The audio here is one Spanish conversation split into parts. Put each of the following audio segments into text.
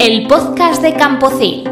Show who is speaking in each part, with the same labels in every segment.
Speaker 1: el podcast de Campocil.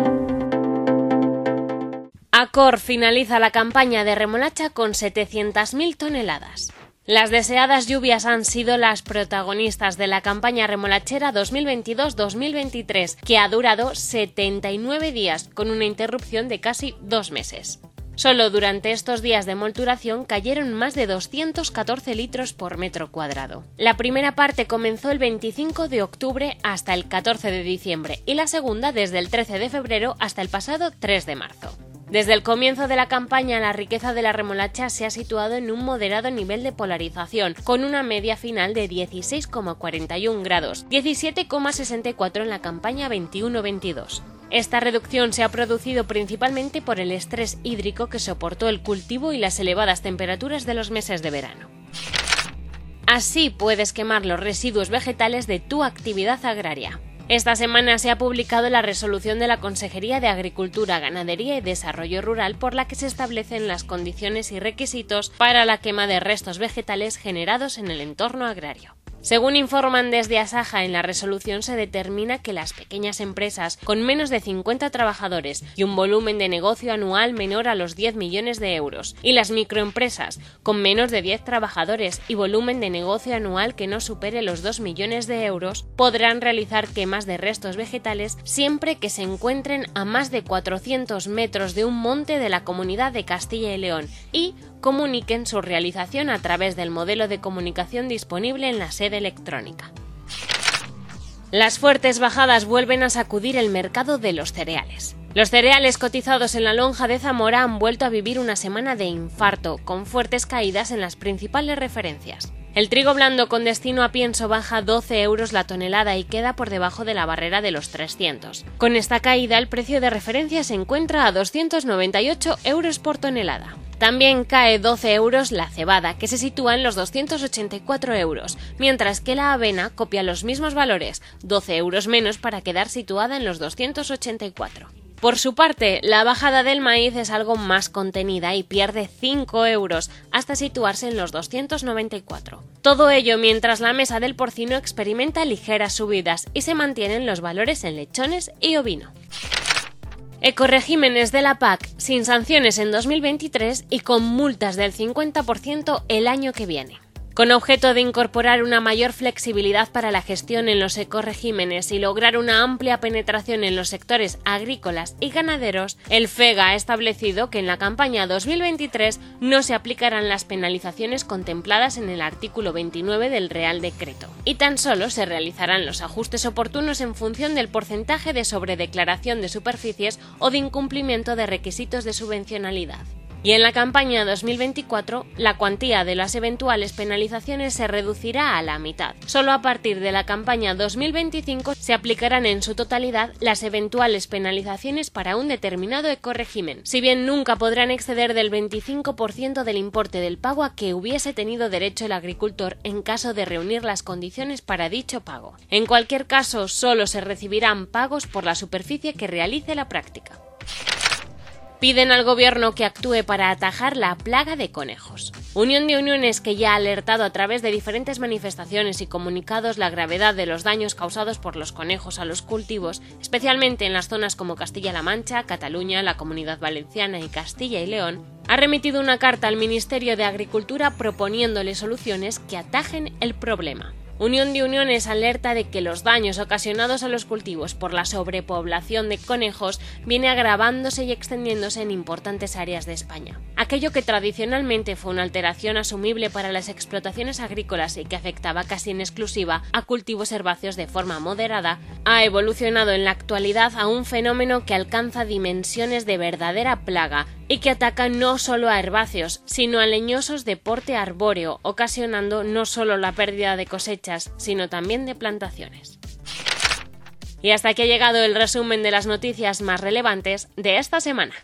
Speaker 2: Acor finaliza la campaña de remolacha con 700.000 toneladas. Las deseadas lluvias han sido las protagonistas de la campaña remolachera 2022-2023, que ha durado 79 días, con una interrupción de casi dos meses. Solo durante estos días de molturación cayeron más de 214 litros por metro cuadrado. La primera parte comenzó el 25 de octubre hasta el 14 de diciembre y la segunda desde el 13 de febrero hasta el pasado 3 de marzo. Desde el comienzo de la campaña, la riqueza de la remolacha se ha situado en un moderado nivel de polarización, con una media final de 16,41 grados, 17,64 en la campaña 21-22. Esta reducción se ha producido principalmente por el estrés hídrico que soportó el cultivo y las elevadas temperaturas de los meses de verano. Así puedes quemar los residuos vegetales de tu actividad agraria. Esta semana se ha publicado la resolución de la Consejería de Agricultura, Ganadería y Desarrollo Rural por la que se establecen las condiciones y requisitos para la quema de restos vegetales generados en el entorno agrario. Según informan desde Asaja, en la resolución se determina que las pequeñas empresas con menos de 50 trabajadores y un volumen de negocio anual menor a los 10 millones de euros, y las microempresas con menos de 10 trabajadores y volumen de negocio anual que no supere los 2 millones de euros, podrán realizar quemas de restos vegetales siempre que se encuentren a más de 400 metros de un monte de la comunidad de Castilla y León y comuniquen su realización a través del modelo de comunicación disponible en la sede electrónica. Las fuertes bajadas vuelven a sacudir el mercado de los cereales. Los cereales cotizados en la lonja de Zamora han vuelto a vivir una semana de infarto, con fuertes caídas en las principales referencias. El trigo blando con destino a pienso baja 12 euros la tonelada y queda por debajo de la barrera de los 300. Con esta caída, el precio de referencia se encuentra a 298 euros por tonelada. También cae 12 euros la cebada, que se sitúa en los 284 euros, mientras que la avena copia los mismos valores, 12 euros menos para quedar situada en los 284. Por su parte, la bajada del maíz es algo más contenida y pierde 5 euros hasta situarse en los 294. Todo ello mientras la mesa del porcino experimenta ligeras subidas y se mantienen los valores en lechones y ovino. Ecoregímenes de la PAC sin sanciones en 2023 y con multas del 50% el año que viene. Con objeto de incorporar una mayor flexibilidad para la gestión en los ecoregímenes y lograr una amplia penetración en los sectores agrícolas y ganaderos, el FEGA ha establecido que en la campaña 2023 no se aplicarán las penalizaciones contempladas en el artículo 29 del Real Decreto, y tan solo se realizarán los ajustes oportunos en función del porcentaje de sobredeclaración de superficies o de incumplimiento de requisitos de subvencionalidad. Y en la campaña 2024, la cuantía de las eventuales penalizaciones se reducirá a la mitad. Solo a partir de la campaña 2025 se aplicarán en su totalidad las eventuales penalizaciones para un determinado ecoregimen, si bien nunca podrán exceder del 25% del importe del pago a que hubiese tenido derecho el agricultor en caso de reunir las condiciones para dicho pago. En cualquier caso, solo se recibirán pagos por la superficie que realice la práctica. Piden al gobierno que actúe para atajar la plaga de conejos. Unión de Uniones, que ya ha alertado a través de diferentes manifestaciones y comunicados la gravedad de los daños causados por los conejos a los cultivos, especialmente en las zonas como Castilla-La Mancha, Cataluña, la Comunidad Valenciana y Castilla y León, ha remitido una carta al Ministerio de Agricultura proponiéndole soluciones que atajen el problema. Unión de Uniones alerta de que los daños ocasionados a los cultivos por la sobrepoblación de conejos viene agravándose y extendiéndose en importantes áreas de España. Aquello que tradicionalmente fue una alteración asumible para las explotaciones agrícolas y que afectaba casi en exclusiva a cultivos herbáceos de forma moderada, ha evolucionado en la actualidad a un fenómeno que alcanza dimensiones de verdadera plaga y que ataca no solo a herbáceos, sino a leñosos de porte arbóreo, ocasionando no solo la pérdida de cosechas, sino también de plantaciones. Y hasta aquí ha llegado el resumen de las noticias más relevantes de esta semana.